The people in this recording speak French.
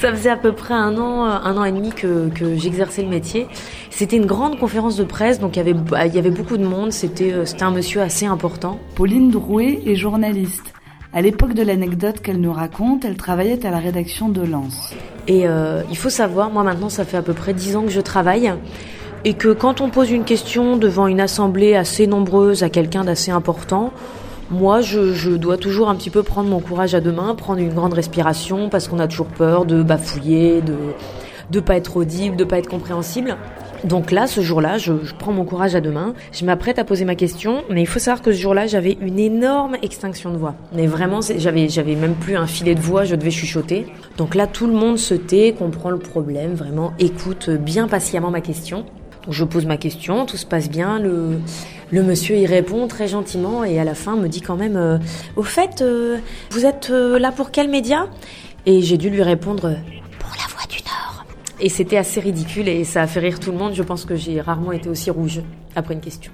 Ça faisait à peu près un an, un an et demi que, que j'exerçais le métier. C'était une grande conférence de presse, donc il y avait, il y avait beaucoup de monde. C'était, euh, c'était un monsieur assez important. Pauline Drouet est journaliste. À l'époque de l'anecdote qu'elle nous raconte, elle travaillait à la rédaction de Lens. Et euh, il faut savoir, moi maintenant, ça fait à peu près dix ans que je travaille. Et que quand on pose une question devant une assemblée assez nombreuse à quelqu'un d'assez important, moi, je, je, dois toujours un petit peu prendre mon courage à deux mains, prendre une grande respiration, parce qu'on a toujours peur de bafouiller, de de pas être audible, de pas être compréhensible. Donc là, ce jour-là, je, je, prends mon courage à deux mains, je m'apprête à poser ma question, mais il faut savoir que ce jour-là, j'avais une énorme extinction de voix. Mais vraiment, j'avais, j'avais même plus un filet de voix, je devais chuchoter. Donc là, tout le monde se tait, comprend le problème, vraiment écoute bien patiemment ma question. Je pose ma question, tout se passe bien, le, le monsieur y répond très gentiment et à la fin me dit quand même euh, Au fait, euh, vous êtes euh, là pour quel média? Et j'ai dû lui répondre Pour la voix du Nord. Et c'était assez ridicule et ça a fait rire tout le monde. Je pense que j'ai rarement été aussi rouge après une question.